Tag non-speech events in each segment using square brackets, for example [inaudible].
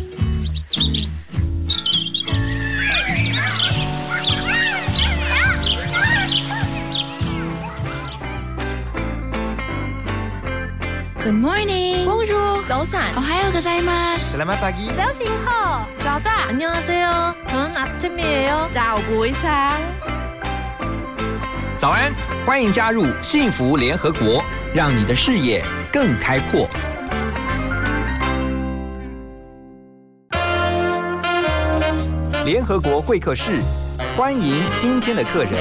Good morning. Bonjour. 早安。 오하요 고자이마스. Selamat pagi. 早醒好，早早 안녕하세요. 저는 아침이에요. 早不一상《早安》，欢迎加入幸福联合国，让你的视野更开阔。 联合国会客室，欢迎今天的客人。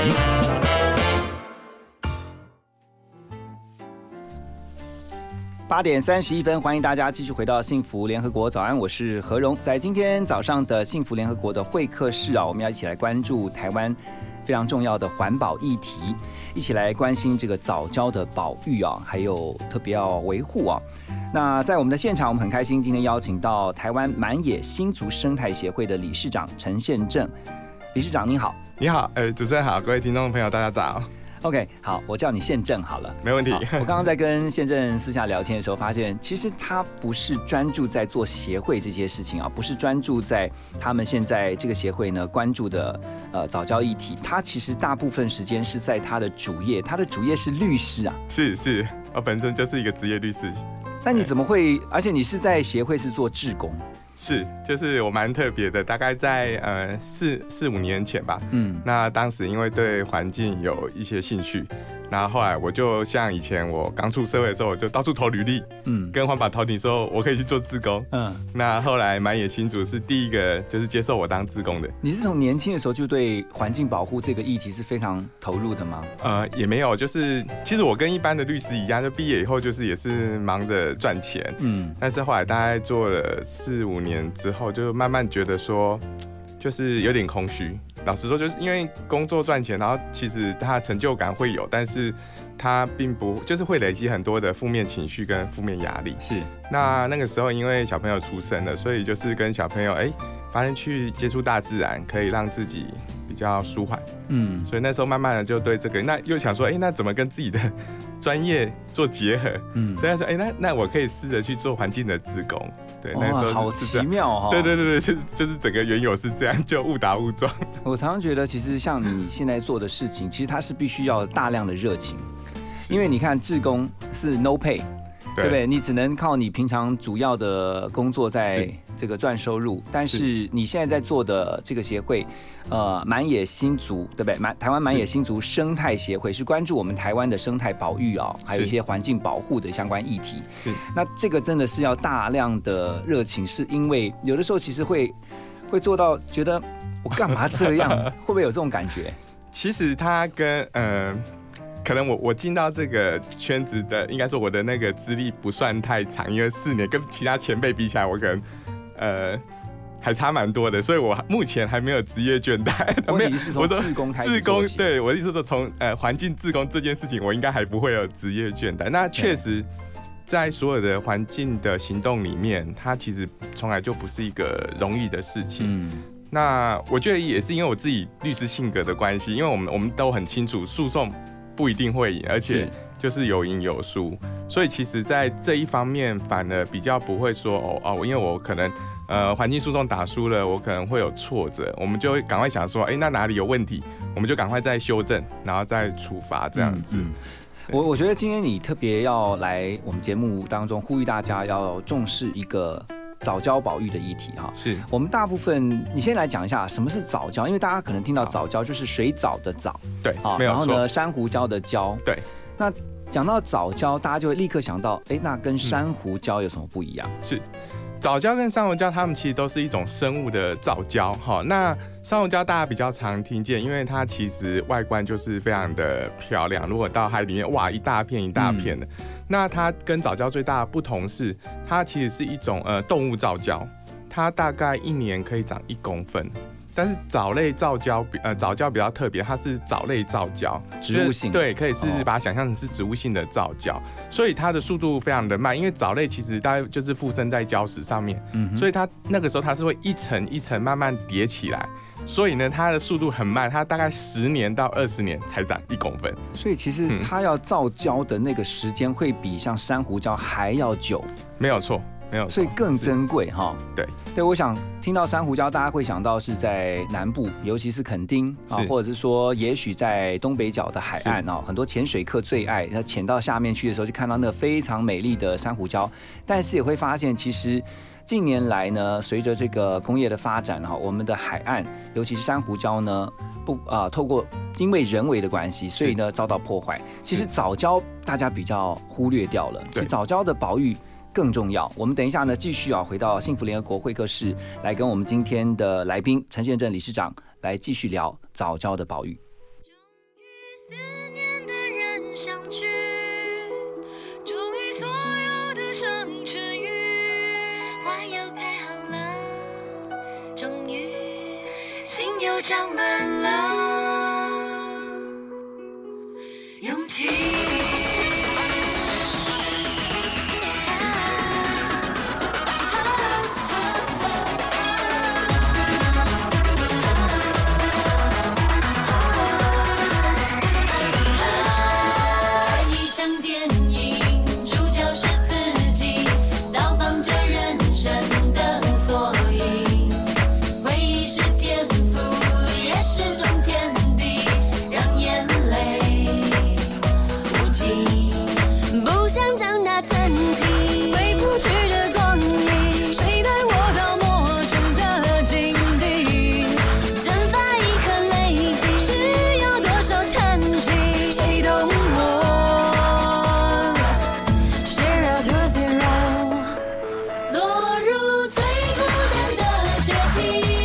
八点三十一分，欢迎大家继续回到幸福联合国早安，我是何荣。在今天早上的幸福联合国的会客室啊，我们要一起来关注台湾非常重要的环保议题，一起来关心这个早教的保育啊，还有特别要维护啊。那在我们的现场，我们很开心，今天邀请到台湾满野新竹生态协会的理事长陈宪正。理事长你好你好，呃，主持人好，各位听众朋友，大家早，，OK，好，我叫你宪政好了。没问题。我刚刚在跟宪政私下聊天的时候，发现其实他不是专注在做协会这些事情啊，不是专注在他们现在这个协会呢关注的呃早教议题，他其实大部分时间是在他的主业，他的主业是律师啊。是是，我本身就是一个职业律师，那你怎么会？而且你是在协会是做志工，是，就是我蛮特别的，大概在呃四四五年前吧。嗯，那当时因为对环境有一些兴趣，然后后来我就像以前我刚出社会的时候，我就到处投履历，嗯跟环保团体说我可以去做志工。嗯，那后来满野新竹是第一个就是接受我当志工的，你是从年轻的时候就对环境保护这个议题是非常投入的吗？呃，也没有，就是其实我跟一般的律师一样，就毕业以后就是也是忙着赚钱，嗯但是后来大概做了四五年之后，就慢慢觉得说，就是有点空虚。老实说，就是因为工作赚钱，然后其实他成就感会有，但是他并不就是会累积很多的负面情绪跟负面压力。是，那那个时候因为小朋友出生了，所以就是跟小朋友哎，发现去接触大自然可以让自己比较舒缓。嗯所以那时候慢慢的就对这个，那又想说，哎、那怎么跟自己的专业做结合？嗯，所以他说，哎、那那我可以试着去做环境的志工。对，那时候，好。奇妙哦。对对对对，就是就是整个缘由是这样，就误打误撞。[laughs] 我常常觉得，其实像你现在做的事情，其实它是必须要大量的热情，因为你看，志工是 no pay，对不对？你只能靠你平常主要的工作在这个赚收入，但是你现在在做的这个协会，呃，满野新竹，对不对？满台湾满野新竹生态协会是关注我们台湾的生态保育啊、还有一些环境保护的相关议题。是那这个真的是要大量的热情，是因为有的时候其实会会做到觉得我干嘛这样，[laughs] 会不会有这种感觉？其实他跟呃，可能我我进到这个圈子的，应该说我的那个资历不算太长，因为四年跟其他前辈比起来，我可能呃还差蛮多的，所以我目前还没有职业倦怠。[laughs] 我说志工开始自工对我的意思是说，从呃环境自工这件事情，我应该还不会有职业倦怠。那确实，在所有的环境的行动里面，它其实从来就不是一个容易的事情。嗯，那我觉得也是因为我自己律师性格的关系，因为我们我们都很清楚诉讼不一定会赢，而且就是有赢有输，所以其实在这一方面反而比较不会说哦哦，因为我可能呃环境诉讼打输了，我可能会有挫折，我们就会赶快想说，哎、那哪里有问题，我们就赶快再修正，然后再处罚这样子。嗯嗯。我我觉得今天你特别要来我们节目当中呼吁大家要重视一个早教保育的议题哈。是我们大部分，你先来讲一下什么是早教，因为大家可能听到早教就是水藻的藻对啊，，然后呢，珊瑚礁的礁。对。那讲到早教，大家就会立刻想到，哎，那跟珊瑚礁有什么不一样？是。藻礁跟珊瑚礁，它们其实都是一种生物的藻礁哈。那珊瑚礁大家比较常听见，因为它其实外观就是非常的漂亮。如果到海里面，哇，一大片一大片的。那它跟藻礁最大的不同是，它其实是一种呃动物藻礁，它大概一年可以长一公分。但是藻类皂礁比呃藻礁比较特别，它是藻类皂礁，植物性就是对，可以是哦把它想象成是植物性的藻礁，所以它的速度非常的慢，因为藻类其实大概就是附身在礁石上面，嗯，所以它那个时候它是会一层一层慢慢叠起来，所以呢它的速度很慢，它大概十年到二十年才长一公分。所以其实嗯它要造礁的那个时间会比像珊瑚礁还要久。没有错，没有，所以更珍贵哈。对对，我想听到珊瑚礁，大家会想到是在南部，尤其是垦丁啊，或者是说也许在东北角的海岸啊，很多潜水客最爱，那潜到下面去的时候，就看到那个非常美丽的珊瑚礁，但是也会发现其实。近年来呢，随着这个工业的发展哈，我们的海岸，尤其是珊瑚礁呢，不啊、透过因为人为的关系，所以呢遭到破坏。其实早礁大家比较忽略掉了，其实对早礁的保育更重要。我们等一下呢，继续啊回到幸福联合国会客室，来跟我们今天的来宾陈宪正理事长来继续聊早教的保育。思念的人相聚，终于所有的伤痊愈，花又开好了，终于心又长满了的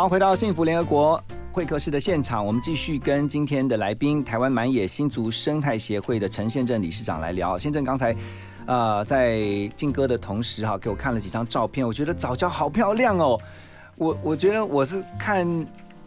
好，回到幸福联合国会客室的现场，我们继续跟今天的来宾，台湾满野新竹生态协会的陈宪正理事长来聊。宪正刚才呃在劲歌的同时哈，给我看了几张照片，我觉得早教好漂亮哦。我我觉得我是看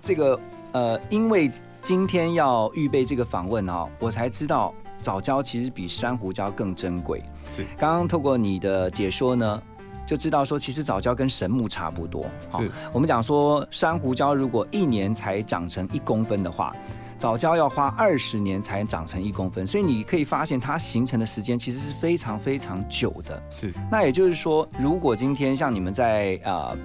这个呃，因为今天要预备这个访问哦，我才知道早教其实比珊瑚礁更珍贵。是刚刚透过你的解说呢，就知道说其实早教跟神木差不多。好是我们讲说珊瑚礁如果一年才长成一公分的话。早教要花二十年才长成一公分，所以你可以发现它形成的时间其实是非常非常久的。是那也就是说，如果今天像你们在呃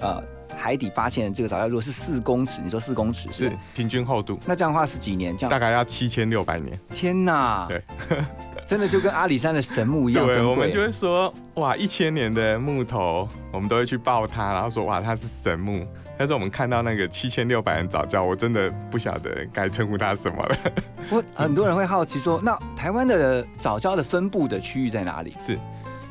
呃海底发现这个早教，如果是四公尺，你说四公尺是平均厚度，那这样的话是几年？这样大概要七千六百年。天哪！对，[laughs] 真的就跟阿里山的神木一样对，我们就会说哇，一千年的木头，我们都会去抱它，然后说哇，它是神木。但是我们看到那个七千六百人早教，我真的不晓得该称呼它什么了。我很多人会好奇说，那台湾的早教的分布的区域在哪里？是，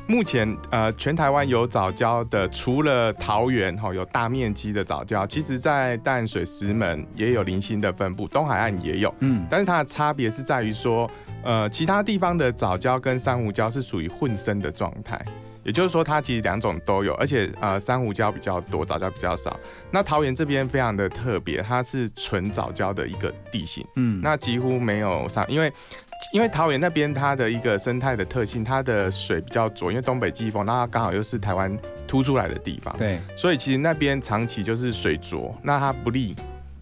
目前呃，全台湾有早教的，除了桃园哈有大面积的早教，其实在淡水、石门也有零星的分布，东海岸也有。嗯，但是它的差别是在于说，呃，其他地方的藻礁跟珊瑚礁是属于混生的状态，也就是说它其实两种都有，而且呃珊瑚礁比较多，藻礁比较少。那桃园这边非常的特别，它是纯藻礁的一个地形，嗯，那几乎没有上，因为。因为桃园那边它的一个生态的特性，它的水比较浊，因为东北季风，那它刚好又是台湾凸出来的地方，对，所以其实那边长期就是水浊，那它不利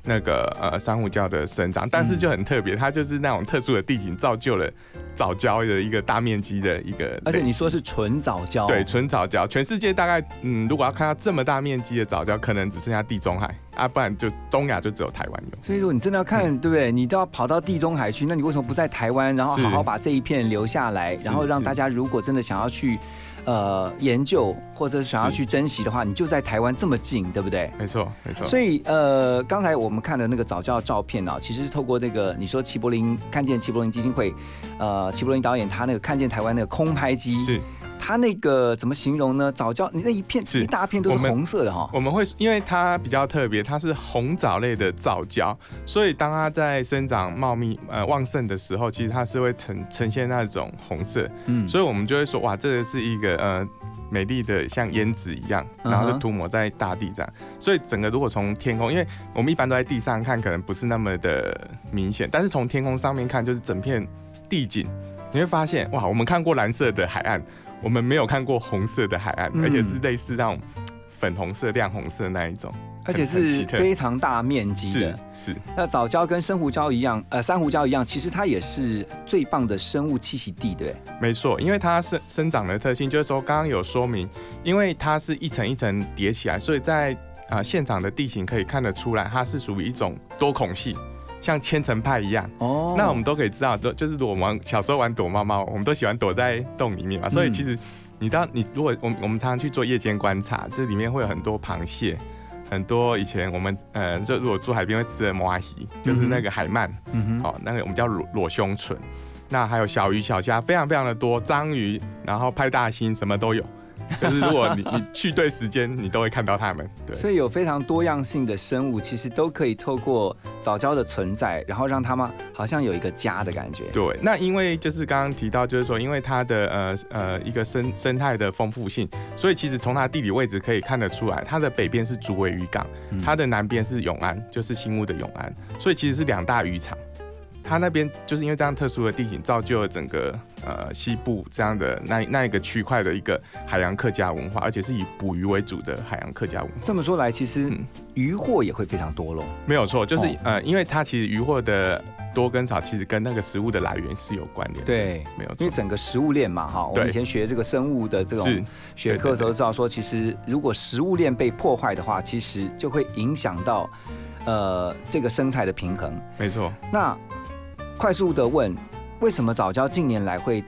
那个呃珊瑚礁的生长，但是就很特别，它就是那种特殊的地形造就了早教的一个大面积的一个，而且你说是纯早教，对纯早教，全世界大概嗯，如果要看到这么大面积的早教，可能只剩下地中海啊，不然就东亚就只有台湾有。所以如果你真的要看，对不对？你都要跑到地中海去，那你为什么不在台湾，然后好好把这一片留下来，然后让大家如果真的想要去呃研究或者是想要去珍惜的话，你就在台湾这么近，对不对？没错，没错。所以呃，刚才我们看的那个早教照片啊，其实是透过那个你说齐柏林看见齐柏林基金会，呃，齐柏林导演他那个看见台湾那个空拍机，是。他那个怎么形容呢？早教你那一片是。一大片都是红色的哈，我们会因为它比较特别，它是红藻类的藻礁，所以当它在生长茂密呃旺盛的时候，其实它是会呈呈现那种红色，嗯，所以我们就会说哇，这个是一个呃美丽的像胭脂一样，然后就涂抹在大地上。所以整个如果从天空，因为我们一般都在地上看，可能不是那么的明显，但是从天空上面看，就是整片地景，你会发现哇，我们看过蓝色的海岸，我们没有看过红色的海岸，嗯。而且是类似那种粉红色、亮红色那一种，而且是非常大面积是的。是那藻礁跟珊瑚礁一样，呃，珊瑚礁一样，其实它也是最棒的生物栖息地，对？没错，因为它生生长的特性，就是说刚刚有说明，因为它是一层一层叠起来，所以在啊、呃现场的地形可以看得出来，它是属于一种多孔系，像千层派一样。哦那我们都可以知道，都就是如果我们小时候玩躲猫猫，我们都喜欢躲在洞里面嘛，所以嗯其实你当你如果我们我们常常去做夜间观察，这里面会有很多螃蟹。很多以前我们呃，就如果住海边会吃的摩阿鱼，就是那个海鳗，嗯哼，哦、那个我们叫裸裸胸唇。那还有小鱼小虾，非常非常的多，章鱼，然后派大星，什么都有。就是如果你 [laughs] 你去对时间，你都会看到它们。对，所以有非常多样性的生物，其实都可以透过早教的存在，然后让它们好像有一个家的感觉。对，那因为就是刚刚提到，就是说，因为它的呃呃一个生生态的丰富性，所以其实从它地理位置可以看得出来，它的北边是竹围渔港，嗯它的南边是永安，就是新屋的永安，所以其实是两大渔场。它那边就是因为这样特殊的地形，造就了整个呃西部这样的那那一个区块的一个海洋客家文化，而且是以捕鱼为主的海洋客家文化。这么说来，其实嗯渔获也会非常多喽。没有错，就是、哦呃，因为它其实渔获的多跟少，其实跟那个食物的来源是有关联的。，对，没有错因为。整个食物链嘛，哈，我们以前学这个生物的这种学科的时候，知道说，其实如果食物链被破坏的话，其实就会影响到呃这个生态的平衡。没错。那快速的问，为什么早教近年来会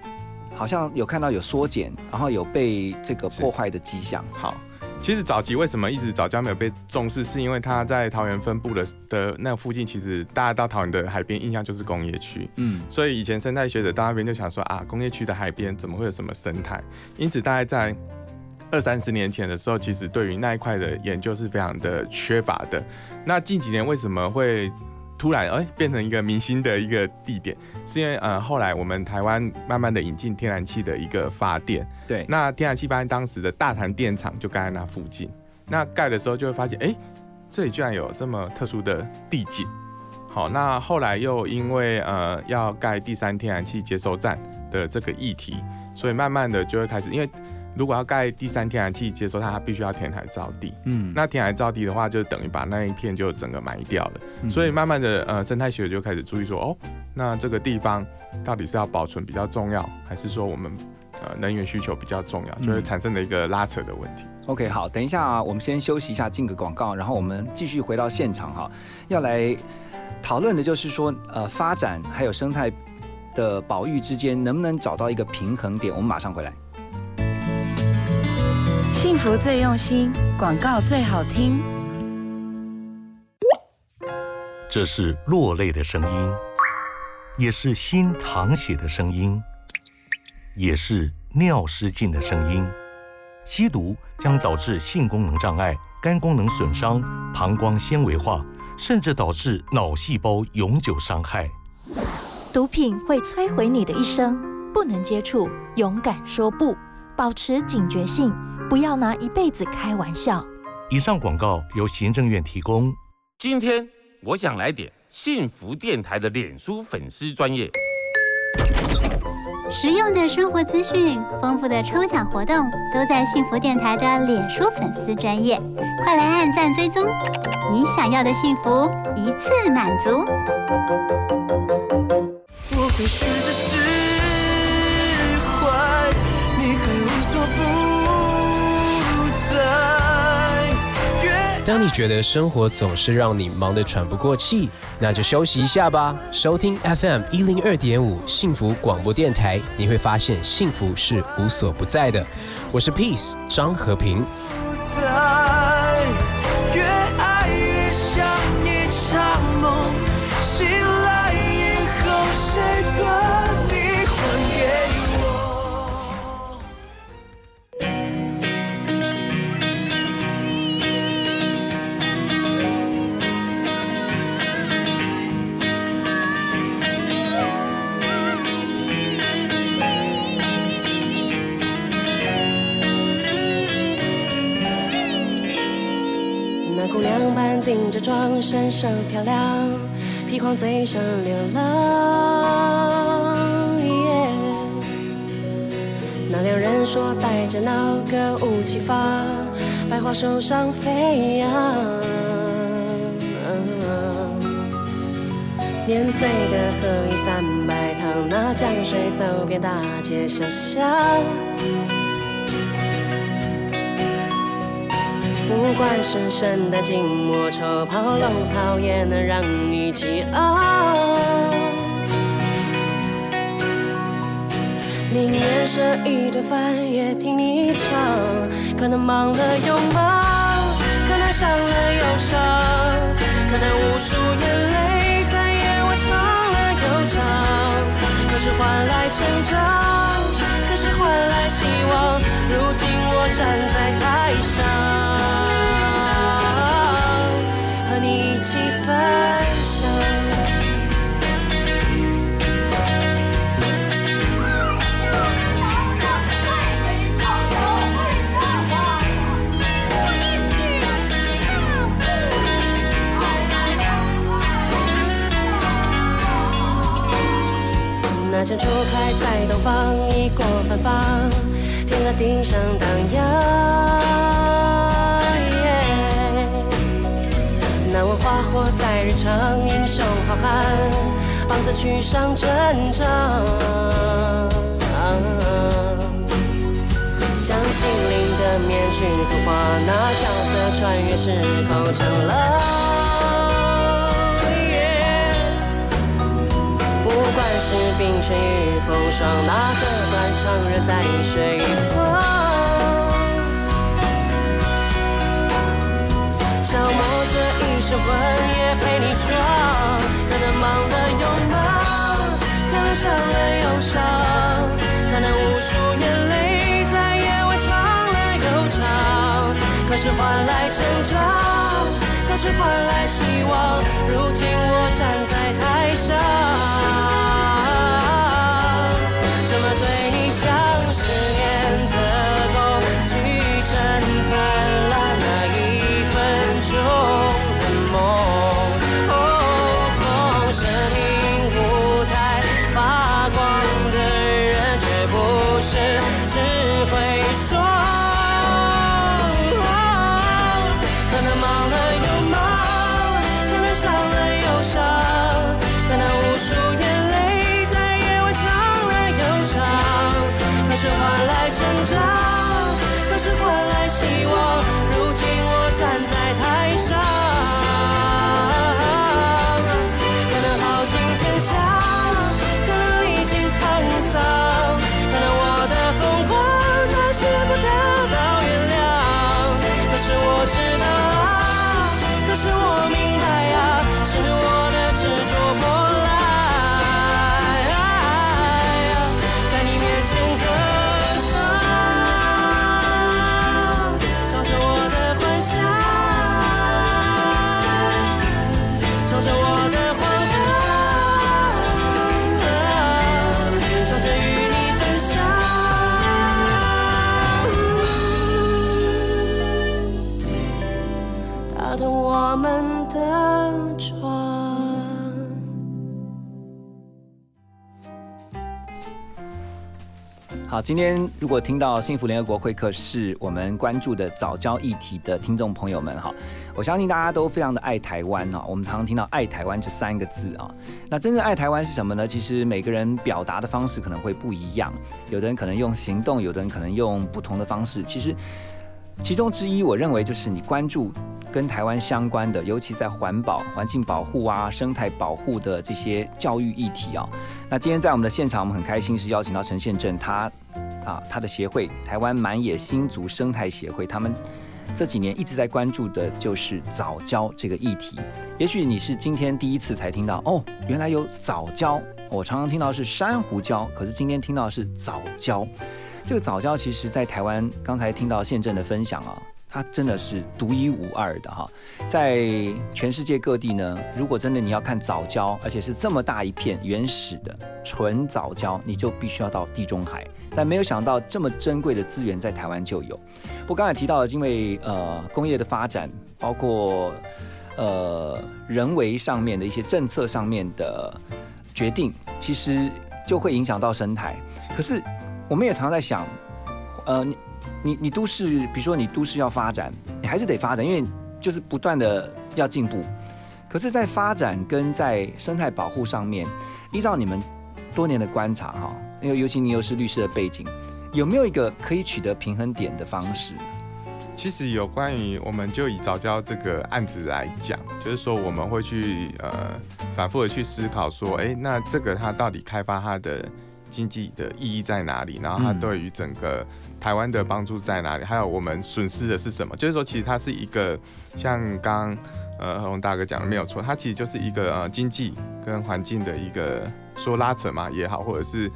好像有看到有缩减，然后有被这个破坏的迹象？好，其实早期为什么一直早教没有被重视，是因为它在桃园分布的的那附近，其实大家到桃园的海边印象就是工业区，嗯，所以以前生态学者到那边就想说啊，工业区的海边怎么会有什么生态？因此大概在二三十年前的时候，其实对于那一块的研究是非常的缺乏的。那近几年为什么会？突然，哎、变成一个明星的一个地点，是因为呃，后来我们台湾慢慢的引进天然气的一个发电，对，那天然气发电当时的大潭电厂就盖在那附近，那盖的时候就会发现，哎、这里居然有这么特殊的地景。好，那后来又因为呃要盖第三天然气接收站的这个议题，所以慢慢的就会开始，因为如果要盖第三天然气接收站，它必须要填海造地。嗯，那填海造地的话，就等于把那一片就整个埋掉了。嗯所以慢慢的，呃，生态学就开始注意说，哦，那这个地方到底是要保存比较重要，还是说我们呃能源需求比较重要，就会嗯产生的一个拉扯的问题。OK，好，等一下、啊，我们先休息一下，进个广告，然后我们继续回到现场哈，要来讨论的就是说，呃，发展还有生态的保育之间能不能找到一个平衡点？我们马上回来。幸福最用心，广告最好听。这是落泪的声音，也是心淌血的声音，也是尿失禁的声音。吸毒将导致性功能障碍、肝功能损伤、膀胱纤维化，甚至导致脑细胞永久伤害。毒品会摧毁你的一生，不能接触，勇敢说不，保持警觉性，不要拿一辈子开玩笑。以上广告由行政院提供。今天我想来点幸福电台的脸书粉丝专业。实用的生活资讯、丰富的抽奖活动，都在幸福电台的脸书粉丝专业，快来按赞追踪，你想要的幸福一次满足。我会学着释怀，你还无所不当你觉得生活总是让你忙得喘不过气，那就休息一下吧。收听 FM 一零二点五幸福广播电台，你会发现幸福是无所不在的。我是 Peace 张和平。身上漂亮，披黄嘴上流浪。耶那两人说带着那歌舞齐发，百花手上飞扬。年岁的河一三百趟，那江水走遍大街小巷。不管是圣诞静默丑跑龙套，也能让你激昂。宁愿舍一顿饭，也听你唱。可能忙了又忙，可能伤了又伤，可能无数眼泪在夜晚唱了又唱。可是换来成长，换来希望。如今我站在台上，和你一起分开在东方，一过芬芳，天鹅地上荡漾。难问花火在日常，英雄好汉，棒子去上战场。将心灵的面具脱化，那角色穿越时空成了。冰雪与风霜，哪个断肠人在水一方？消磨这一生魂也陪你闯，可能忙了又忙，可能伤了又伤，可能无数眼泪在夜晚唱了又唱，可是换来成长，可是换来希望。如今我站在是换来成长还是换来希望。好，今天如果听到幸福联合国会客室我们关注的早教议题的听众朋友们哈，我相信大家都非常的爱台湾哈。我们常常听到“爱台湾”这三个字啊，那真正爱台湾是什么呢？其实每个人表达的方式可能会不一样，有的人可能用行动，有的人可能用不同的方式。其实其中之一，我认为就是你关注跟台湾相关的，尤其在环保、环境保护啊、生态保护的这些教育议题啊。那今天在我们的现场，我们很开心是邀请到陈宪正，他啊他的协会台湾满野新族生态协会，他们这几年一直在关注的就是早教这个议题。也许你是今天第一次才听到哦，原来有早教。我常常听到是珊瑚礁，可是今天听到是早教。这个早教其实，在台湾刚才听到宪政的分享啊，它真的是独一无二的哈。在全世界各地呢，如果真的你要看早教，而且是这么大一片原始的纯早教，你就必须要到地中海。但没有想到这么珍贵的资源在台湾就有。不刚才提到，因为呃工业的发展，包括呃人为上面的一些政策上面的决定，其实就会影响到生态。可是我们也常常在想，呃，你你你都市，比如说你都市要发展，你还是得发展，因为就是不断的要进步。可是，在发展跟在生态保护上面，依照你们多年的观察哈，因为尤其你又是律师的背景，有没有一个可以取得平衡点的方式？其实有关于，我们就以早教这个案子来讲，就是说我们会去呃反复的去思考说，哎，那这个它到底开发它的经济的意义在哪里？然后它对于整个台湾的帮助在哪里？还有我们损失的是什么？就是说，其实它是一个像刚呃何龙大哥讲的没有错，它其实就是一个呃经济跟环境的一个说拉扯嘛也好，或者是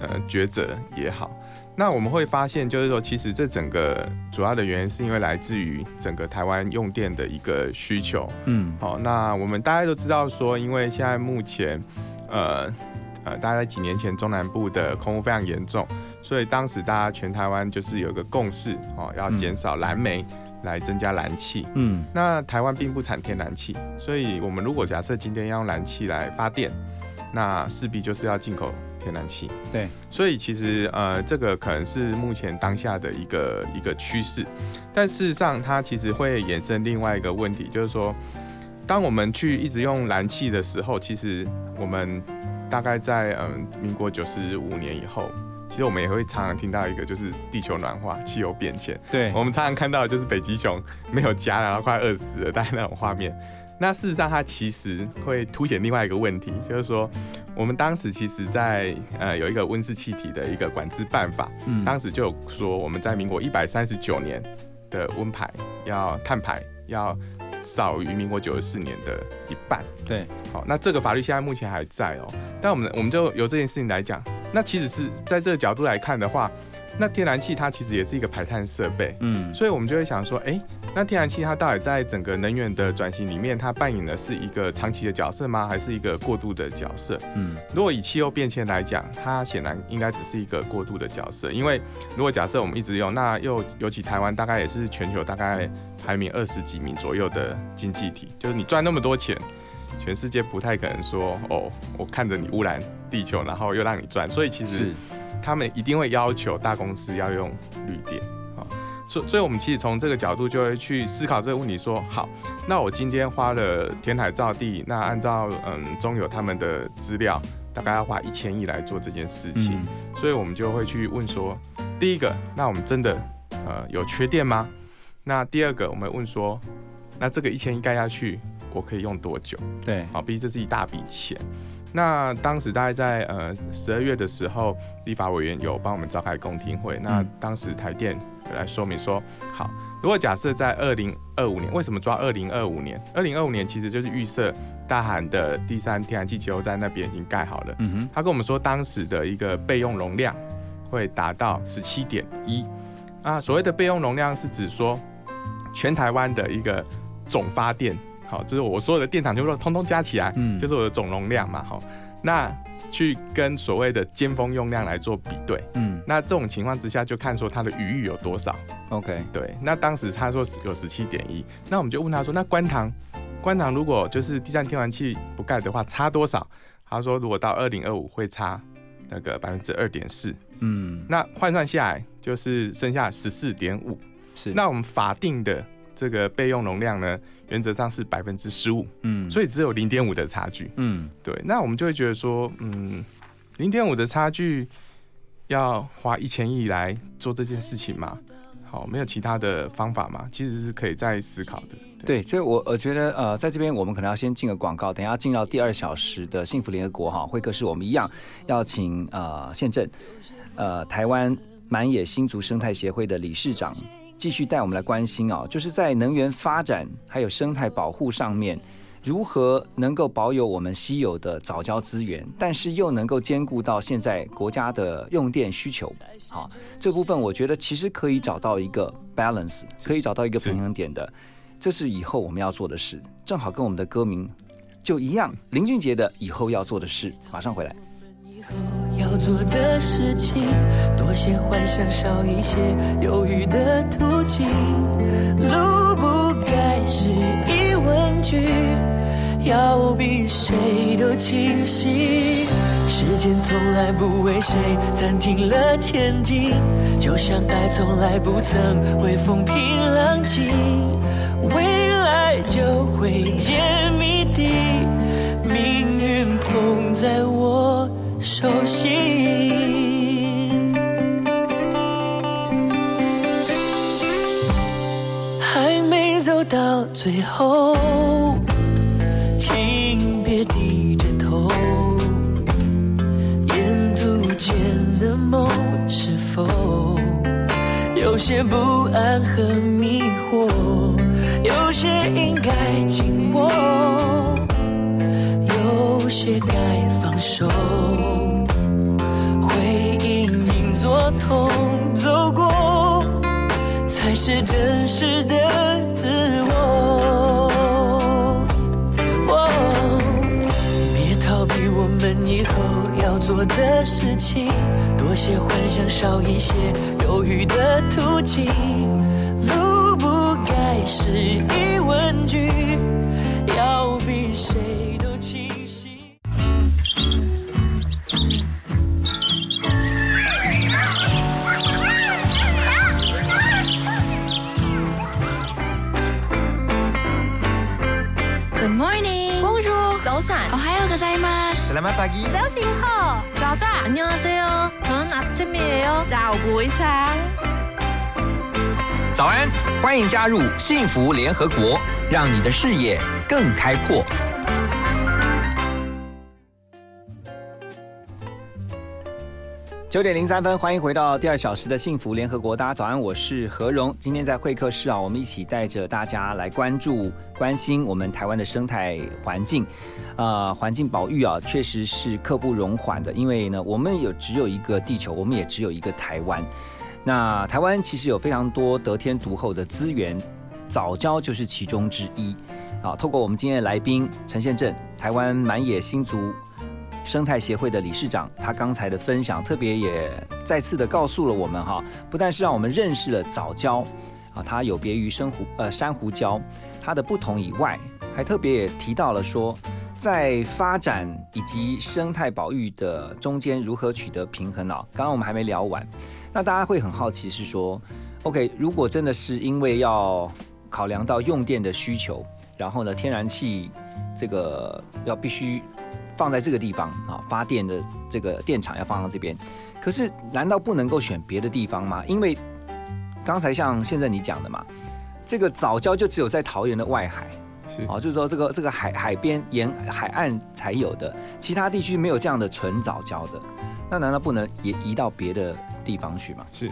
呃抉择也好。那我们会发现，就是说，其实这整个主要的原因是因为来自于整个台湾用电的一个需求。嗯，好，那我们大家都知道说，因为现在目前，呃呃，大概几年前中南部的空污非常严重，所以当时大家全台湾就是有一个共识，哦，要减少燃煤来增加燃气。嗯，那台湾并不产天然气，所以我们如果假设今天要用燃气来发电，那势必就是要进口。天然气，对，所以其实呃，这个可能是目前当下的一个一个趋势，但事实上它其实会衍生另外一个问题，就是说，当我们去一直用燃气的时候，其实我们大概在嗯民国九十五年以后，其实我们也会常常听到一个就是地球暖化、气候变迁，对。我们常常看到就是北极熊没有家，然后快饿死了，大概那种画面。那事实上，它其实会凸显另外一个问题，就是说，我们当时其实，在呃有一个温室气体的一个管制办法，嗯，当时就有说，我们在民国一百三十九年的温排要碳排要少于民国九十四年的一半，对，好，那这个法律现在目前还在哦，但我们我们就由这件事情来讲，那其实是在这个角度来看的话，那天然气它其实也是一个排碳设备，嗯，所以我们就会想说，哎。那天然气它到底在整个能源的转型里面，它扮演的是一个长期的角色吗？还是一个过渡的角色？嗯，如果以气候变迁来讲，它显然应该只是一个过渡的角色。因为如果假设我们一直用，那又尤其台湾大概也是全球大概排名二十几名左右的经济体，就是你赚那么多钱，全世界不太可能说哦，我看着你污染地球，然后又让你赚。所以其实他们一定会要求大公司要用绿电啊。所所以，我们其实从这个角度就会去思考这个问题：说好，那我今天花了填海造地，那按照嗯中有他们的资料，大概要花一千亿来做这件事情。所以，我们就会去问说：第一个，那我们真的呃有缺电吗？那第二个，我们问说：那这个一千亿盖下去，我可以用多久？对，好，毕竟这是一大笔钱。那当时大概在呃十二月的时候，立法委员有帮我们召开公听会。那当时台电来说明说，好，如果假设在二零二五年，为什么抓二零二五年？二零二五年其实就是预设大韩的第三天然气气候站那边已经盖好了。嗯哼，他跟我们说，当时的一个备用容量会达到十七点一啊。所谓的备用容量是指说，全台湾的一个总发电。好，就是我所有的电厂就说通通加起来，嗯，就是我的总容量嘛。好，那去跟所谓的尖峰用量来做比对，嗯，那这种情况之下就看说它的余裕有多少。OK，对。那当时他说有十七点一，那我们就问他说，那观塘，观塘如果就是第三天然气不盖的话，差多少？他说如果到二零二五会差那个百分之二点四。嗯，那换算下来就是剩下十四点五。是，那我们法定的这个备用容量呢，原则上是百分之十五，嗯，所以只有零点五的差距。嗯，对，那我们就会觉得说，嗯，零点五的差距要花一千亿来做这件事情吗？好，没有其他的方法吗？其实是可以再思考的。对，所以我我觉得呃，在这边我们可能要先进个广告，等一下进到第二小时的幸福联合国哈会客室，我们一样要请呃宪政呃台湾满野新竹生态协会的理事长继续带我们来关心啊，就是在能源发展还有生态保护上面，如何能够保有我们稀有的早教资源，但是又能够兼顾到现在国家的用电需求。好，这部分我觉得其实可以找到一个 balance，可以找到一个平衡点的。这是以后我们要做的事，正好跟我们的歌名就一样，林俊杰的以后要做的事。马上回来。要做的事情，多些幻想，少一些犹豫的途径。路不该是疑问句，要比谁都清晰。时间从来不为谁暂停了前进，就像爱从来不曾会风平浪静。未来就会揭谜底，命运捧在我手心。还没走到最后，请别低着头。沿途间的梦是否有些不安和迷惑？有些应该紧握，有些该放手。是真实的自我。别逃避我们以后要做的事情，多些幻想，少一些犹豫的途径。路不该是疑问句，要比谁Selamat pagi.早醒好，早早。 안녕하세요. 저는 아침이에요. 早不sáng。早安，欢迎加入幸福联合国，让你的视野更开阔。 九点零三分，欢迎回到第二小时的幸福联合国。大家早安，我是何荣。今天在会客室啊，我们一起带着大家来关注、关心我们台湾的生态环境。呃，环境保育啊，确实是刻不容缓的，因为呢，我们有只有一个地球，我们也只有一个台湾。那台湾其实有非常多得天独厚的资源，早教就是其中之一。啊，透过我们今天的来宾陈宪正，台湾满野新族生态协会的理事长，他刚才的分享，特别也再次的告诉了我们哈，不但是让我们认识了早教啊，它有别于珊瑚呃珊瑚礁它的不同以外，还特别也提到了说，在发展以及生态保育的中间如何取得平衡啊。刚刚我们还没聊完，那大家会很好奇是说，OK，如果真的是因为要考量到用电的需求，然后呢，天然气这个要必须放在这个地方啊，发电的这个电厂要放到这边。可是，难道不能够选别的地方吗？因为刚才像现在你讲的嘛，这个早教就只有在桃园的外海，是哦，就是说这个这个海海边沿海岸才有的，其他地区没有这样的纯早教的。那难道不能也移到别的地方去吗？是，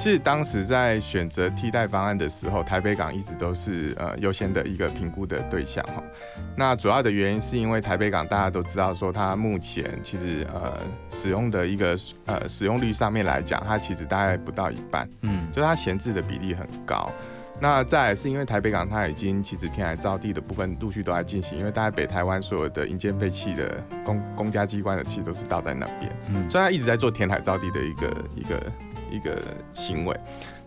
其实当时在选择替代方案的时候，台北港一直都是呃优先的一个评估的对象哈。那主要的原因是因为台北港大家都知道说，它目前其实呃使用的一个呃使用率上面来讲，它其实大概不到一半，嗯，就它闲置的比例很高。那再来是因为台北港它已经其实填海造地的部分陆续都在进行，因为大概北台湾所有的营建废弃的公公家机关的气都是倒在那边，嗯所以它一直在做填海造地的一个一个一个行为。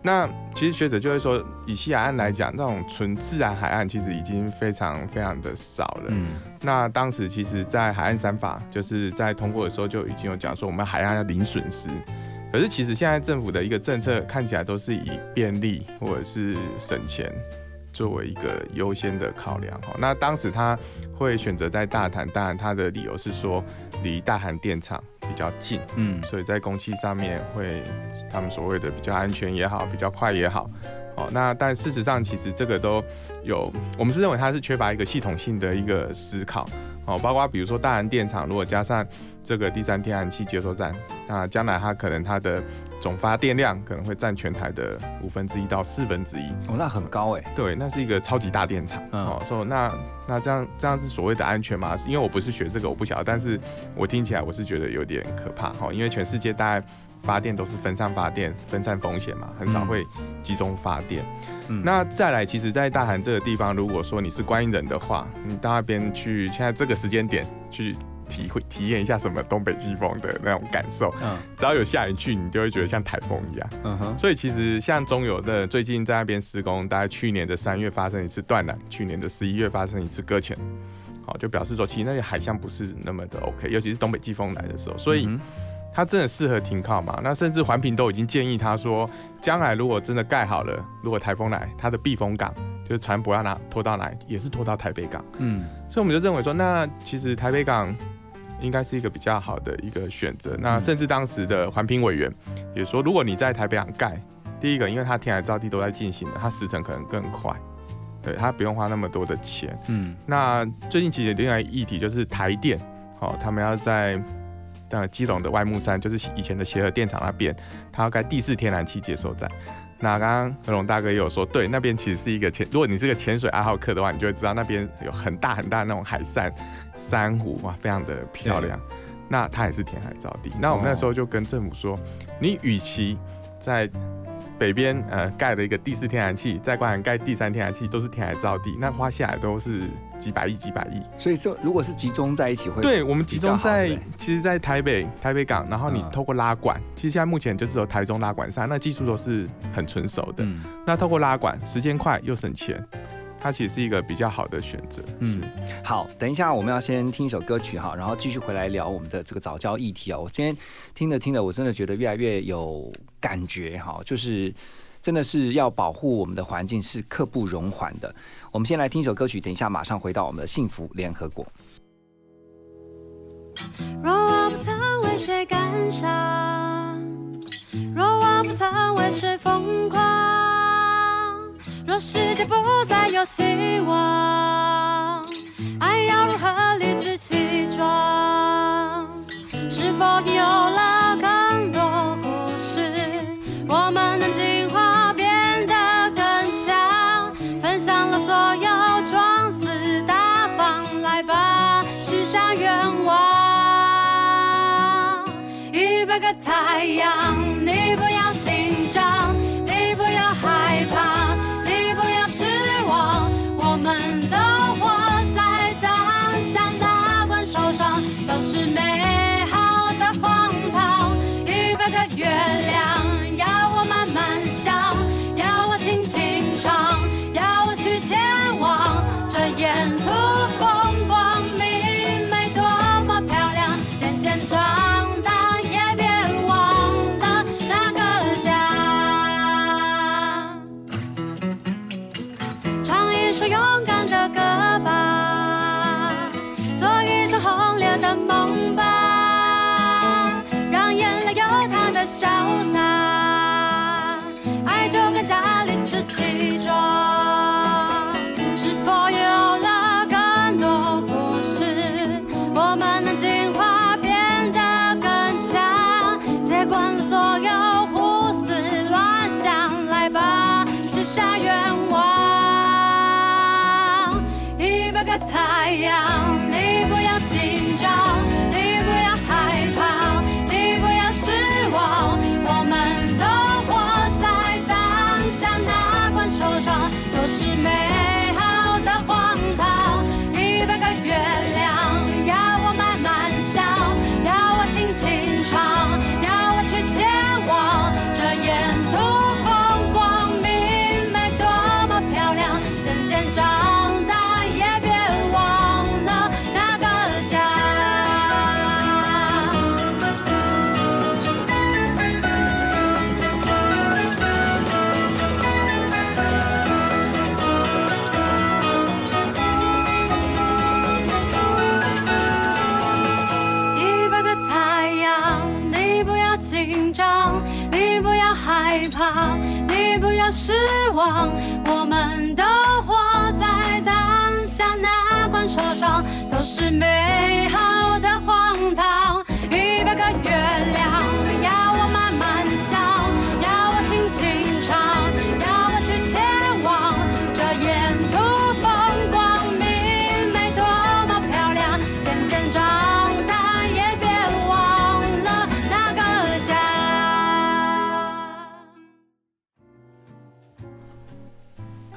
那其实学者就会说，以西海岸来讲，那种纯自然海岸其实已经非常非常的少了。嗯那当时其实，在海岸三法就是在通过的时候就已经有讲说，我们海岸要零损失。可是其实现在政府的一个政策看起来都是以便利或者是省钱作为一个优先的考量哈。那当时他会选择在大潭，当然他的理由是说离大潭电厂比较近，嗯，所以在工期上面会他们所谓的比较安全也好，比较快也好。哦，那但事实上其实这个都有，我们是认为它是缺乏一个系统性的一个思考。哦，包括比如说大安电厂，如果加上这个第三天然气接收站，那将来它可能它的总发电量可能会占全台的五分之一到四分之一。哦，那很高哎。对，那是一个超级大电厂。嗯哦，说那那这样这样是所谓的安全吗？因为我不是学这个，我不晓得，但是我听起来我是觉得有点可怕。哈，因为全世界大概发电都是分散发电，分散风险嘛，很少会集中发电。嗯那再来，其实，在大韩这个地方，如果说你是观音人的话，你到那边去，现在这个时间点去体会体验一下什么东北季风的那种感受。嗯只要有下雨去，你就会觉得像台风一样。嗯哼，所以其实像中油的最近在那边施工，大概去年的三月发生一次断缆，去年的十一月发生一次搁浅，好，就表示说其实那些海象不是那么的 OK，尤其是东北季风来的时候，所以嗯它真的适合停靠嘛？那甚至环评都已经建议他说，将来如果真的盖好了，如果台风来，它的避风港就是船舶要拿拖到哪，也是拖到台北港。嗯所以我们就认为说，那其实台北港应该是一个比较好的一个选择。那甚至当时的环评委员也说，如果你在台北港盖，第一个，因为它天海造地都在进行的，它时程可能更快，对，它不用花那么多的钱。嗯那最近其实另外议题就是台电，哦，他们要在呃基隆的外木山，就是以前的协和电厂那边，它要盖第四天然气接收站。那刚刚何龙大哥也有说，对，那边其实是一个潜，如果你是个潜水爱好客的话，你就会知道那边有很大很大的那种海扇、珊瑚，哇，非常的漂亮。那它也是填海造地。那我们那时候就跟政府说，你与其在北边呃盖了一个第四天然气，在关海盖第三天然气，都是填海造地，那花下来都是几百亿、几百亿。所以这如果是集中在一起会，对，我们集中在其实，在台北台北港，然后你嗯透过拉管，其实现在目前就是有台中拉管上，那技术都是很成熟的。嗯那透过拉管，时间快又省钱，它其实是一个比较好的选择。嗯，好，等一下我们要先听一首歌曲哈，然后继续回来聊我们的这个早教议题啊。我今天听着听着，我真的觉得越来越有感觉哈，就是真的是要保护我们的环境是刻不容缓的。我们先来听一首歌曲，等一下马上回到我们的幸福联合国。若我不曾为谁感伤，若我不曾为谁疯狂，若世界不再有希望，爱要如何理直气壮？是否已有了更多故事，我们能进化变得更强？分享了所有装死大方，来吧，许下愿望。一百个太阳，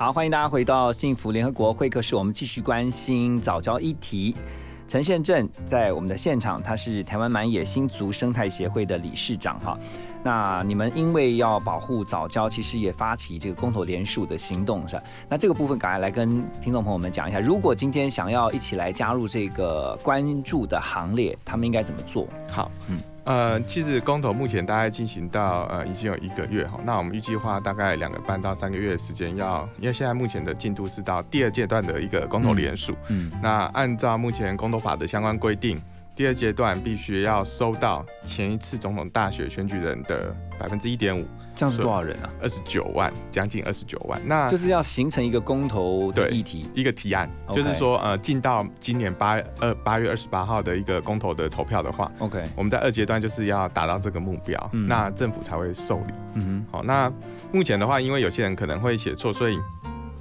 好，欢迎大家回到幸福联合国会客室，我们继续关心早教议题。陈宪正在我们的现场，他是台湾满野新族生态协会的理事长哈。那你们因为要保护早教，其实也发起这个公投联署的行动是吧？那这个部分赶快来跟听众朋友们讲一下，如果今天想要一起来加入这个关注的行列，他们应该怎么做？好，嗯。呃，其实公投目前大概进行到呃已经有一个月哈，那我们预计花大概两个半到三个月的时间要，因为现在目前的进度是到第二阶段的一个公投联署，嗯，那按照目前公投法的相关规定，第二阶段必须要收到前一次总统大选选举人的百分之一点五，这样是多少人啊？二十九万，将近二十九万。那就是要形成一个公投的议题，一个提案就是说呃进到今年八二八月二十八号的一个公投的投票的话，OK，我们在二阶段就是要达到这个目标，嗯那政府才会受理。嗯好，那目前的话，因为有些人可能会写错，所以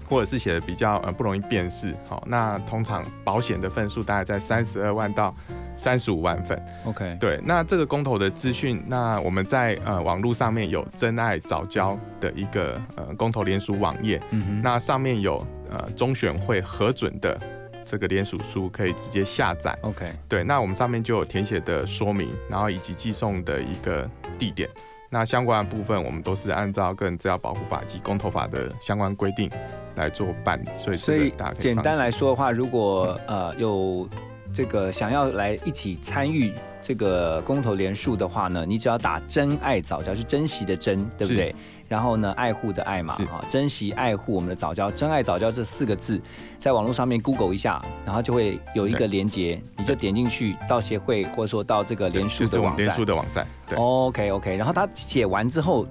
或者是写的比较呃不容易辨识。好，那通常保险的份数大概在三十二万到三十五万份。，OK，对，那这个公投的资讯，那我们在呃网络上面有真爱早教的一个呃公投联署网页，嗯哼，那上面有呃中选会核准的这个联署书，可以直接下载。OK，对，那我们上面就有填写的说明，然后以及寄送的一个地点。那相关的部分，我们都是按照个人资料保护法及公投法的相关规定来做办理，所以所以简单来说的话，如果呃有这个想要来一起参与这个公投联署的话呢，你只要打“真爱早教”，是珍惜的珍，对不对？然后呢，爱护的爱嘛，是哈，珍惜爱护我们的早教，真爱早教这四个字，在网络上面 Google 一下，然后就会有一个对连接，你就点进去到协会或者说到这个联署的网站就是联署。的网站，对。OK OK，然后他写完之后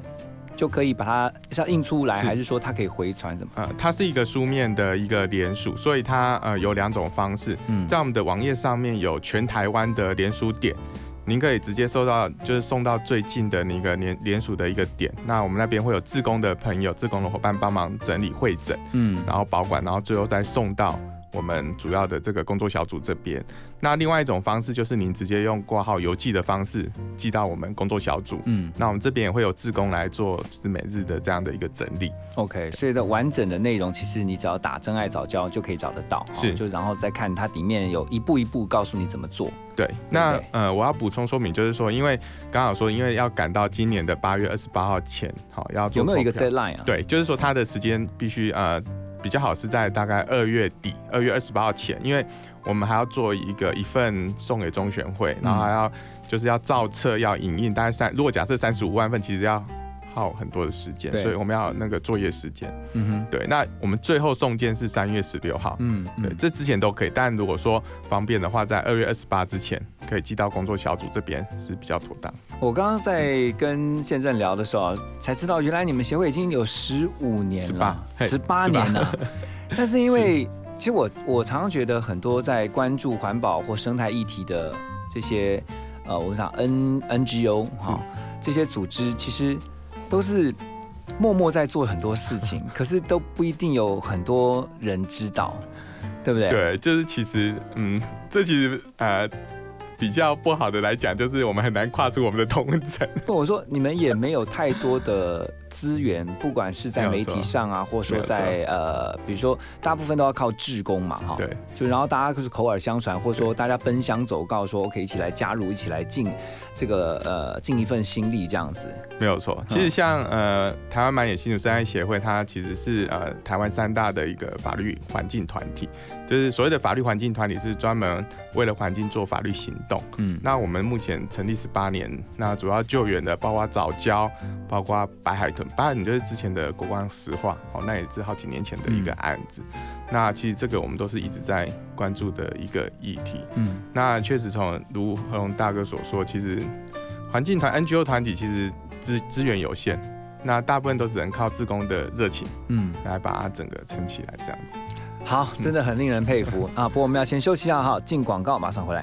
就可以把它是要印出来，是还是说它可以回传什么？呃，它是一个书面的一个联署，所以它呃有两种方式。嗯在我们的网页上面有全台湾的联署点，您可以直接收到，就是送到最近的那个联联署的一个点。那我们那边会有自工的朋友、自工的伙伴帮忙整理会诊，嗯然后保管，然后最后再送到我们主要的这个工作小组这边。那另外一种方式就是您直接用挂号邮寄的方式寄到我们工作小组。嗯那我们这边也会有志工来做就是每日的这样的一个整理。，OK，所以的完整的内容，其实你只要打“真爱早教”就可以找得到，是哦就然后再看它里面有一步一步告诉你怎么做。对，那对呃，我要补充说明，就是说，因为刚好说，因为要赶到今年的八月二十八号前，好要做有没有一个 deadline 啊？对，就是说它的时间必须呃比较好是在大概二月底，二月二十八号前，因为我们还要做一个一份送给中选会，然后还要就是要造册要影印，大概三如果假设三十五万份，其实要耗很多的时间，所以我们要有那个作业时间。嗯哼，对，那我们最后送件是三月十六号。嗯对，这之前都可以，但如果说方便的话，在二月二十八之前可以寄到工作小组这边是比较妥当。我刚刚在跟宪政聊的时候啊，才知道原来你们协会已经有十五年了，18嘿十八年了。[laughs] 但是因为其实我我常常觉得很多在关注环保或生态议题的这些呃，我想 N NGO 哈、这些组织，其实都是默默在做很多事情，[laughs] 可是都不一定有很多人知道，对不对？对，就是其实，嗯，这其实呃比较不好的来讲，就是我们很难跨出我们的同城。不，我说你们也没有太多的资源，不管是在媒体上啊，或者说在呃，比如说大部分都要靠志工嘛，哈，对，就然后大家就是口耳相传，或者说大家奔相走告说，OK，一起来加入，一起来尽这个呃尽一份心力这样子。没有错，其实像呃台湾满野新竹生态协会，它其实是呃台湾三大的一个法律环境团体，就是所谓的法律环境团体是专门为了环境做法律行动。嗯，那我们目前成立十八年，那主要救援的包括早教，包括白海豚，白海豚就是之前的国光石化，哦，那也是好几年前的一个案子。那其实这个我们都是一直在关注的一个议题。嗯，那确实从如何龙大哥所说，其实环境团 NGO 团体其实资资源有限，那大部分都只能靠自工的热情，嗯，来把它整个撑起来，这样子。好，真的很令人佩服 [laughs] 啊！不过我们要先休息一下哈，进广告，马上回来。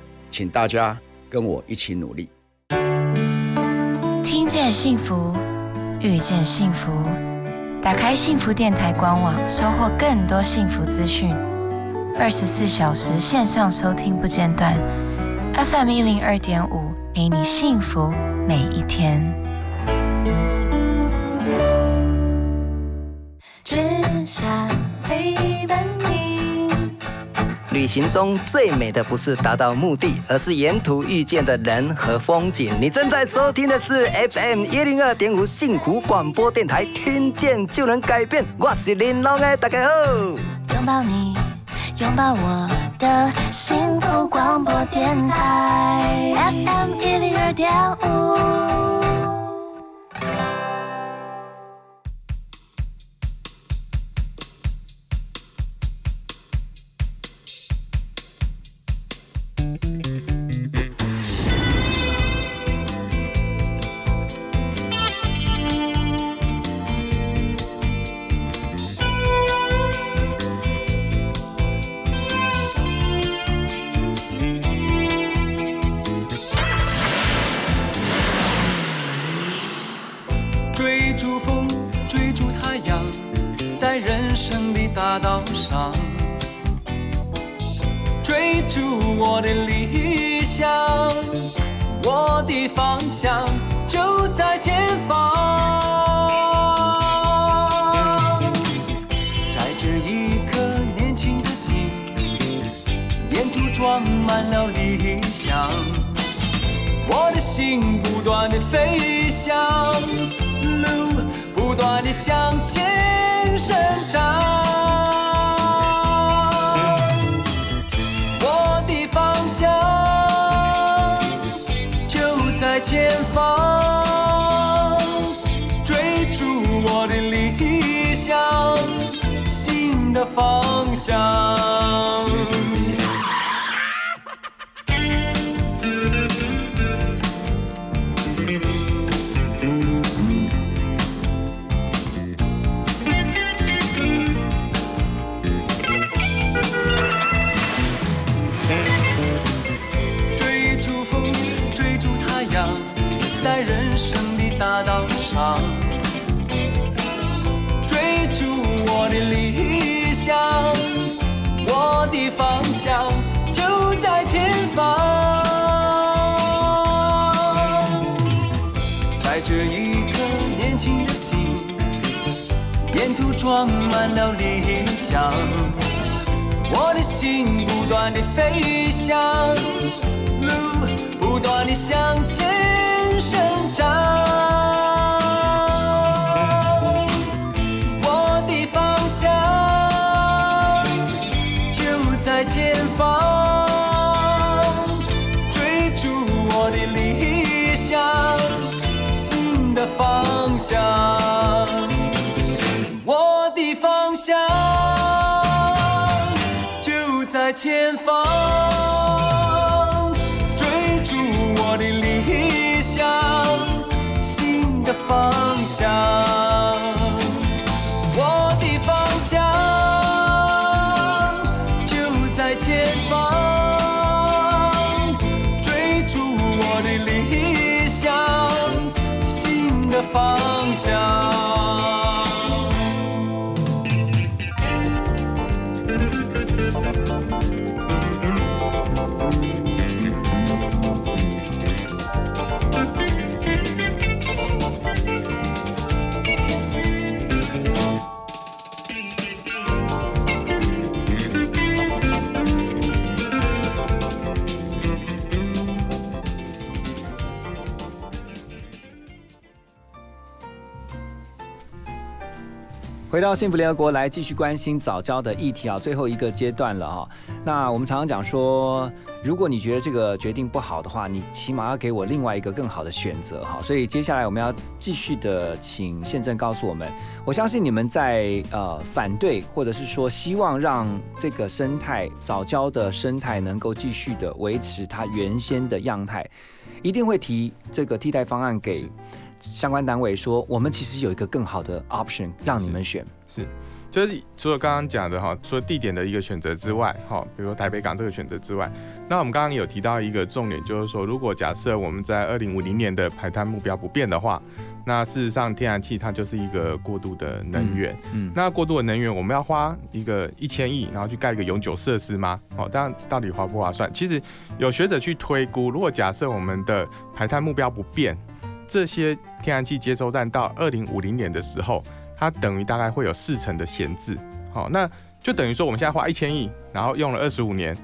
请大家跟我一起努力。听见幸福，遇见幸福。打开幸福电台官网，收获更多幸福资讯。二十四小时线上收听不间断，FM 一零二点五，陪你幸福每一天。旅行中最美的不是达到目的，而是沿途遇见的人和风景。你正在收听的是 FM 一零二点五幸福广播电台，听见就能改变。我是林龙的，大家好。拥抱你，拥抱我的幸福广播电台 FM 一零二点五。方向就在前方。在这一颗年轻的心，沿途装满了理想，我的心不断的飞翔。路不断的向前生长，想。方向就在前方。在这一颗年轻的心，沿途装满了理想。我的心不断地飞翔，路不断地向前生长。向。我的方向。就在前方，回到幸福联合国来继续关心早教的议题啊，最后一个阶段了哈。那我们常常讲说，如果你觉得这个决定不好的话，你起码要给我另外一个更好的选择哈。所以接下来我们要继续的请宪政告诉我们，我相信你们在呃反对或者是说希望让这个生态早教的生态能够继续的维持它原先的样态，一定会提这个替代方案给。相关单位说，我们其实有一个更好的 option 让你们选，是，就是除了刚刚讲的哈，除了地点的一个选择之外，哈，比如说台北港这个选择之外，那我们刚刚有提到一个重点，就是说，如果假设我们在二零五零年的排碳目标不变的话，那事实上天然气它就是一个过渡的能源，嗯，那过渡的能源我们要花一个一千亿，然后去盖一个永久设施吗？哦，这样到底划不划算？其实有学者去推估，如果假设我们的排碳目标不变。这些天然气接收站到二零五零年的时候，它等于大概会有四成的闲置，好，那就等于说我们现在花一千亿，然后用了二十五年，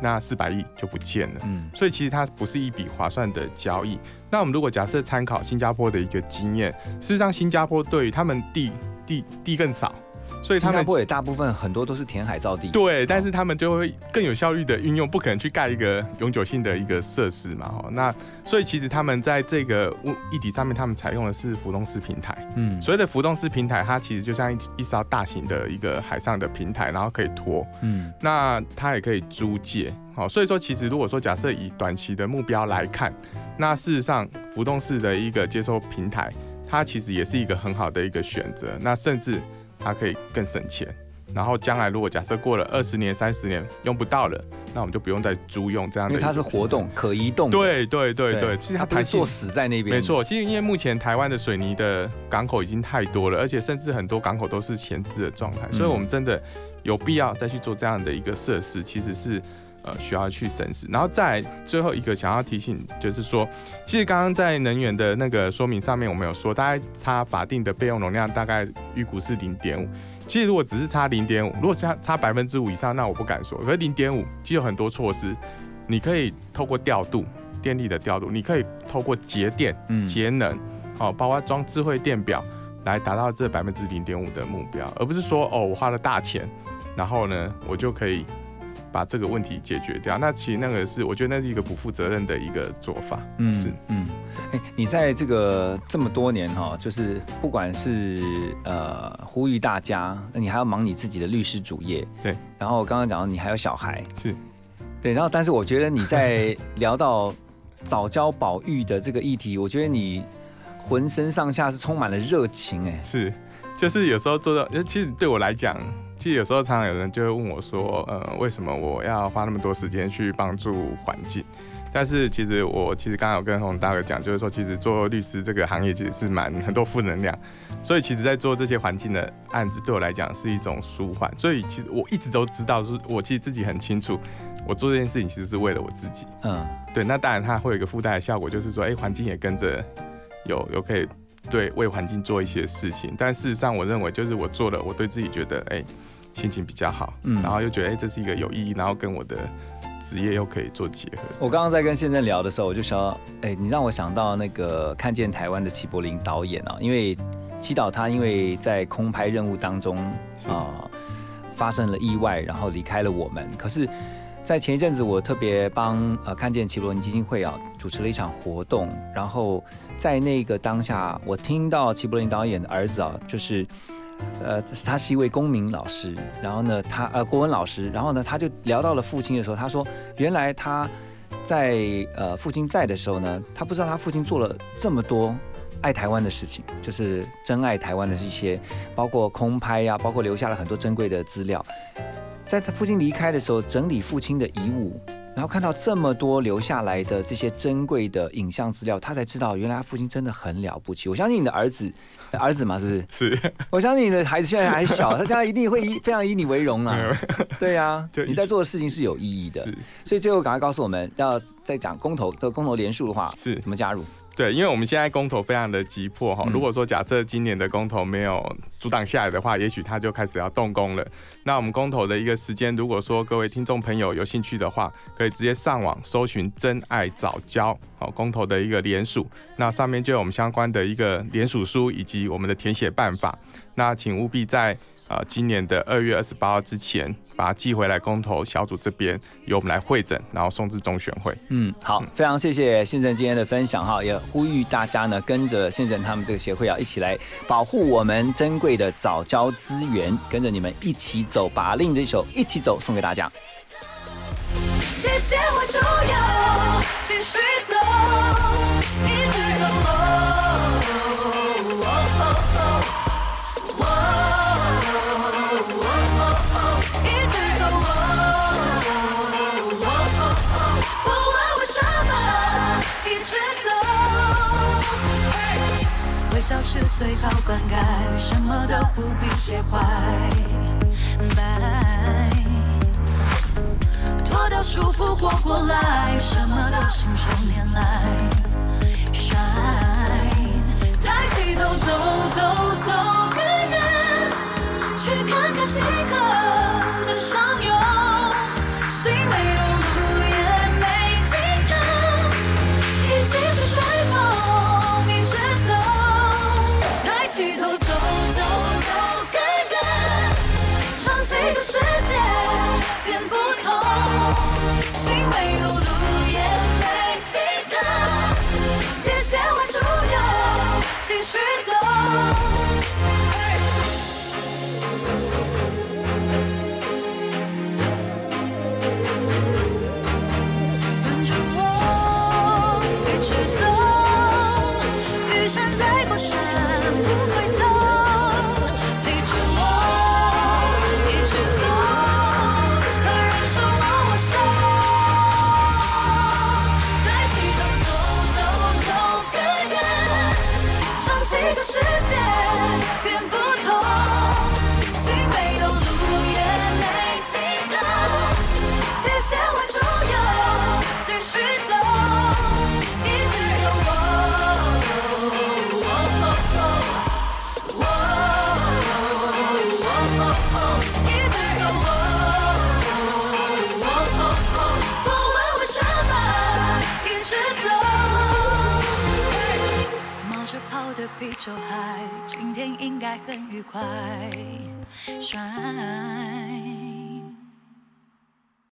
那四百亿就不见了。嗯，所以其实它不是一笔划算的交易。那我们如果假设参考新加坡的一个经验，事实上新加坡对于他们地地地更少。所以他们也大部分很多都是填海造地，对，但是他们就会更有效率的运用，不可能去盖一个永久性的一个设施嘛，哦，那所以其实他们在这个议题上面，他们采用的是浮动式平台，嗯，所谓的浮动式平台，它其实就像一一艘大型的一个海上的平台，然后可以拖，嗯，那它也可以租借，好，所以说其实如果说假设以短期的目标来看，那事实上浮动式的一个接收平台，它其实也是一个很好的一个选择，那甚至。它可以更省钱，然后将来如果假设过了二十年、三十年用不到了，那我们就不用再租用这样的。因为它是活动可移动。对对对对，其实它弹性死在那边。没错，其实因为目前台湾的水泥的港口已经太多了，而且甚至很多港口都是闲置的状态，所以我们真的有必要再去做这样的一个设施，其实是。呃，需要去审视，然后再最后一个想要提醒，就是说，其实刚刚在能源的那个说明上面，我们有说，大概差法定的备用容量大概预估是零点五。其实如果只是差零点五，如果差差百分之五以上，那我不敢说。可是零点五，其实有很多措施，你可以透过调度电力的调度，你可以透过节电、节能，哦，包括装智慧电表来达到这百分之零点五的目标，而不是说哦，我花了大钱，然后呢，我就可以。把这个问题解决掉，那其实那个是我觉得那是一个不负责任的一个做法。嗯，是，嗯，哎，你在这个这么多年哈，就是不管是呃呼吁大家，那你还要忙你自己的律师主业，对。然后刚刚讲到你还有小孩，是，对。然后但是我觉得你在聊到早教保育的这个议题，我觉得你浑身上下是充满了热情，哎，是，就是有时候做到，其实对我来讲。其实有时候常常有人就会问我说，呃，为什么我要花那么多时间去帮助环境？但是其实我其实刚刚有跟洪大哥讲，就是说其实做律师这个行业其实是蛮很多负能量，所以其实在做这些环境的案子对我来讲是一种舒缓。所以其实我一直都知道，是我其实自己很清楚，我做这件事情其实是为了我自己。嗯，对。那当然它会有一个附带的效果，就是说，哎，环境也跟着有有可以。对，为环境做一些事情，但事实上，我认为就是我做了，我对自己觉得，哎，心情比较好，嗯，然后又觉得，哎，这是一个有意义，然后跟我的职业又可以做结合。我刚刚在跟现在聊的时候，我就想，哎，你让我想到那个看见台湾的齐柏林导演啊，因为祈祷他因为在空拍任务当中啊发生了意外，然后离开了我们。可是，在前一阵子，我特别帮呃看见齐柏林基金会啊主持了一场活动，然后。在那个当下，我听到齐柏林导演的儿子啊，就是，呃，他是一位公民老师，然后呢，他呃国文老师，然后呢，他就聊到了父亲的时候，他说，原来他在呃父亲在的时候呢，他不知道他父亲做了这么多爱台湾的事情，就是真爱台湾的一些，包括空拍呀，包括留下了很多珍贵的资料，在他父亲离开的时候，整理父亲的遗物。然后看到这么多留下来的这些珍贵的影像资料，他才知道原来他父亲真的很了不起。我相信你的儿子，[laughs] 儿子嘛，是不是？是。我相信你的孩子现在还小，他将来一定会以非常以你为荣啊。对呀，你在做的事情是有意义的。所以最后赶快告诉我们要再讲公投的公投连署的话，是怎么加入？对，因为我们现在公投非常的急迫哈。如果说假设今年的公投没有阻挡下来的话，也许他就开始要动工了。那我们公投的一个时间，如果说各位听众朋友有兴趣的话，可以直接上网搜寻“真爱早教”好公投的一个联署，那上面就有我们相关的一个联署书以及我们的填写办法。那请务必在呃今年的二月二十八号之前把它寄回来，公投小组这边由我们来会诊，然后送至中选会。嗯，好，非常谢谢宪政今天的分享哈，也呼吁大家呢跟着宪政他们这个协会啊一起来保护我们珍贵的早教资源，跟着你们一起走，把另这首《一起走》送给大家。继续走，一直走。笑是最好灌溉，什么都不必介怀。拜。脱掉束缚活过来，什么都信手拈来。